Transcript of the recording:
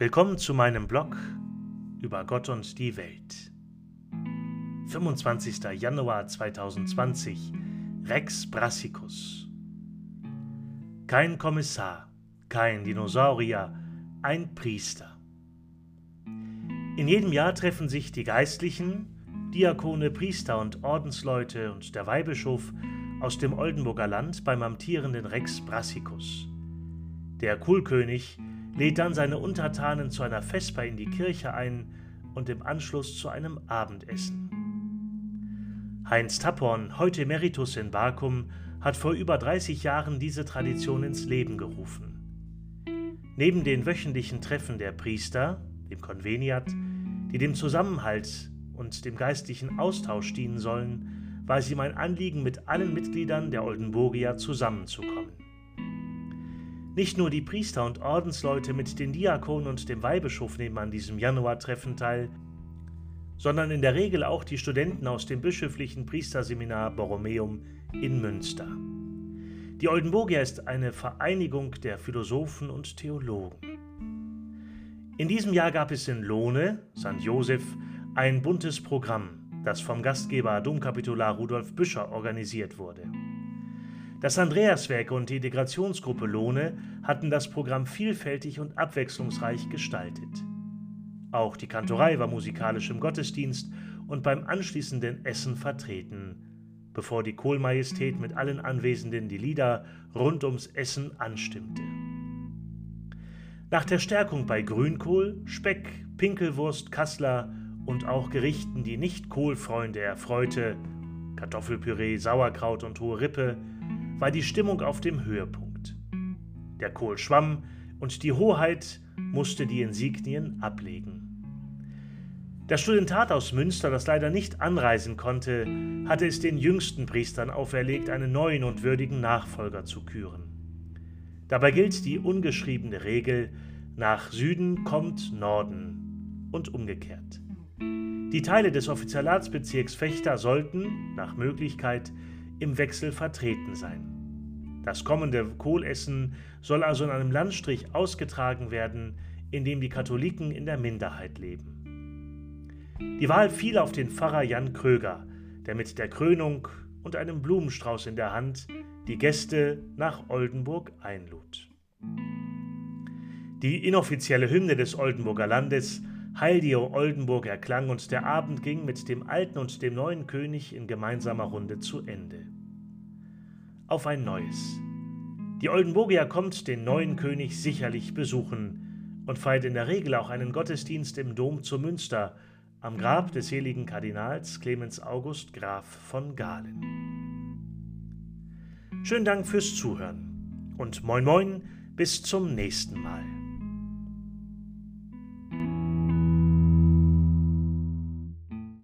Willkommen zu meinem Blog über Gott und die Welt. 25. Januar 2020 Rex Brassicus. Kein Kommissar, kein Dinosaurier, ein Priester. In jedem Jahr treffen sich die Geistlichen, Diakone, Priester und Ordensleute und der Weihbischof aus dem Oldenburger Land beim amtierenden Rex Brassicus. Der Kulkönig lädt dann seine Untertanen zu einer Vesper in die Kirche ein und im Anschluss zu einem Abendessen. Heinz Tapporn, heute Emeritus in Bakum, hat vor über 30 Jahren diese Tradition ins Leben gerufen. Neben den wöchentlichen Treffen der Priester, dem Konveniat, die dem Zusammenhalt und dem geistlichen Austausch dienen sollen, war es ihm ein Anliegen, mit allen Mitgliedern der Oldenburgia zusammenzukommen. Nicht nur die Priester und Ordensleute mit den Diakonen und dem Weihbischof nehmen an diesem Januartreffen teil, sondern in der Regel auch die Studenten aus dem bischöflichen Priesterseminar Borromeum in Münster. Die Oldenburgia ist eine Vereinigung der Philosophen und Theologen. In diesem Jahr gab es in Lohne, St. Joseph, ein buntes Programm, das vom Gastgeber Domkapitular Rudolf Büscher organisiert wurde. Das Andreaswerk und die Integrationsgruppe Lohne hatten das Programm vielfältig und abwechslungsreich gestaltet. Auch die Kantorei war musikalisch im Gottesdienst und beim anschließenden Essen vertreten, bevor die Kohlmajestät mit allen Anwesenden die Lieder rund ums Essen anstimmte. Nach der Stärkung bei Grünkohl, Speck, Pinkelwurst, Kassler und auch Gerichten, die nicht Kohlfreunde erfreute, Kartoffelpüree, Sauerkraut und hohe Rippe, war die Stimmung auf dem Höhepunkt. Der Kohl schwamm und die Hoheit musste die Insignien ablegen. Das Studentat aus Münster, das leider nicht anreisen konnte, hatte es den jüngsten Priestern auferlegt, einen neuen und würdigen Nachfolger zu küren. Dabei gilt die ungeschriebene Regel, nach Süden kommt Norden und umgekehrt. Die Teile des Offizialatsbezirks Fechter sollten, nach Möglichkeit, im Wechsel vertreten sein. Das kommende Kohlessen soll also in einem Landstrich ausgetragen werden, in dem die Katholiken in der Minderheit leben. Die Wahl fiel auf den Pfarrer Jan Kröger, der mit der Krönung und einem Blumenstrauß in der Hand die Gäste nach Oldenburg einlud. Die inoffizielle Hymne des Oldenburger Landes Heil dir, Oldenburg erklang und der Abend ging mit dem alten und dem neuen König in gemeinsamer Runde zu Ende. Auf ein neues. Die Oldenburgia kommt den neuen König sicherlich besuchen und feiert in der Regel auch einen Gottesdienst im Dom zu Münster, am Grab des seligen Kardinals Clemens August Graf von Galen. Schönen Dank fürs Zuhören und moin moin bis zum nächsten Mal.